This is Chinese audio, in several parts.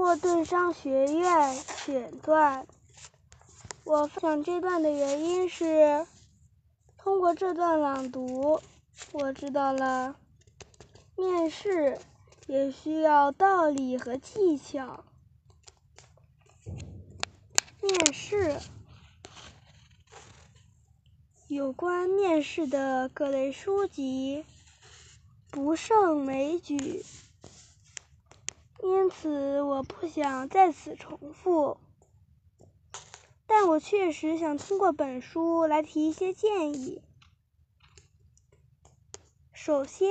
沃顿商学院选段。我分享这段的原因是，通过这段朗读，我知道了面试也需要道理和技巧。面试，有关面试的各类书籍不胜枚举。因此，我不想在此重复，但我确实想通过本书来提一些建议。首先，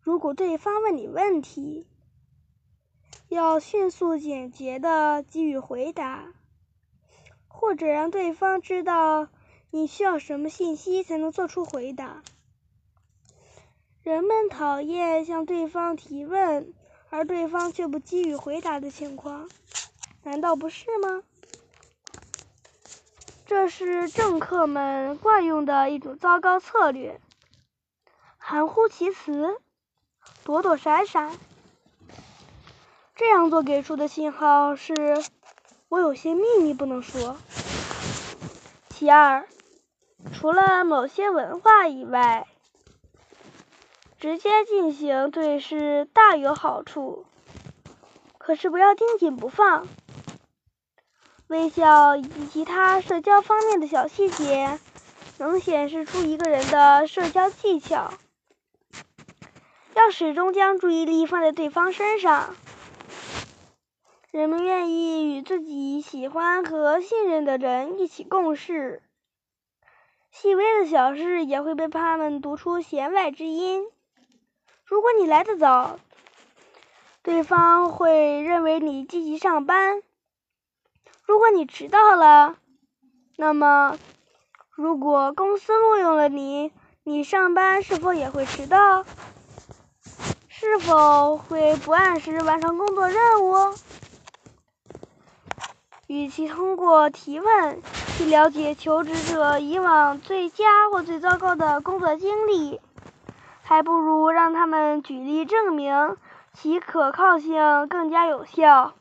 如果对方问你问题，要迅速简洁的给予回答，或者让对方知道你需要什么信息才能做出回答。人们讨厌向对方提问。而对方却不给予回答的情况，难道不是吗？这是政客们惯用的一种糟糕策略，含糊其辞，躲躲闪闪。这样做给出的信号是：我有些秘密不能说。其二，除了某些文化以外。直接进行对视大有好处，可是不要盯紧不放。微笑以及其他社交方面的小细节，能显示出一个人的社交技巧。要始终将注意力放在对方身上。人们愿意与自己喜欢和信任的人一起共事，细微的小事也会被他们读出弦外之音。如果你来得早，对方会认为你积极上班；如果你迟到了，那么如果公司录用了你，你上班是否也会迟到？是否会不按时完成工作任务？与其通过提问去了解求职者以往最佳或最糟糕的工作经历，还不如让他们举例证明其可靠性更加有效。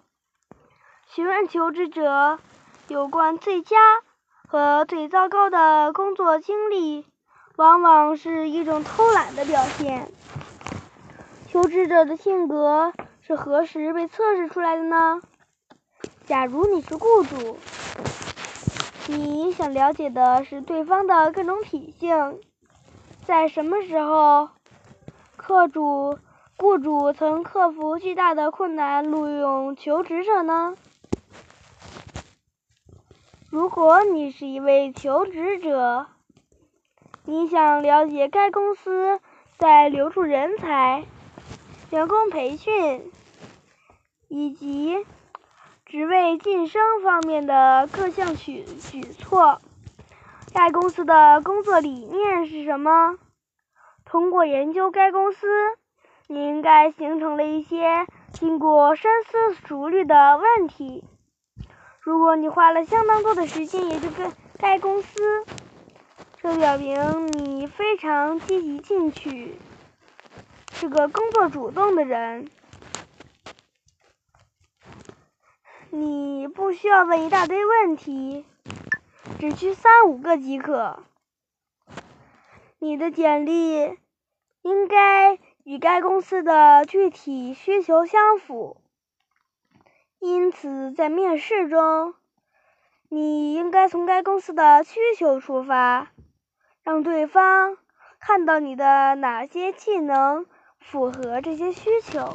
询问求职者有关最佳和最糟糕的工作经历，往往是一种偷懒的表现。求职者的性格是何时被测试出来的呢？假如你是雇主，你想了解的是对方的各种品性。在什么时候，客主、雇主曾克服巨大的困难录用求职者呢？如果你是一位求职者，你想了解该公司在留住人才、员工培训以及职位晋升方面的各项举举措。该公司的工作理念是什么？通过研究该公司，你应该形成了一些经过深思熟虑的问题。如果你花了相当多的时间研究该该公司，这表明你非常积极进取，是个工作主动的人。你不需要问一大堆问题。只需三五个即可。你的简历应该与该公司的具体需求相符，因此在面试中，你应该从该公司的需求出发，让对方看到你的哪些技能符合这些需求。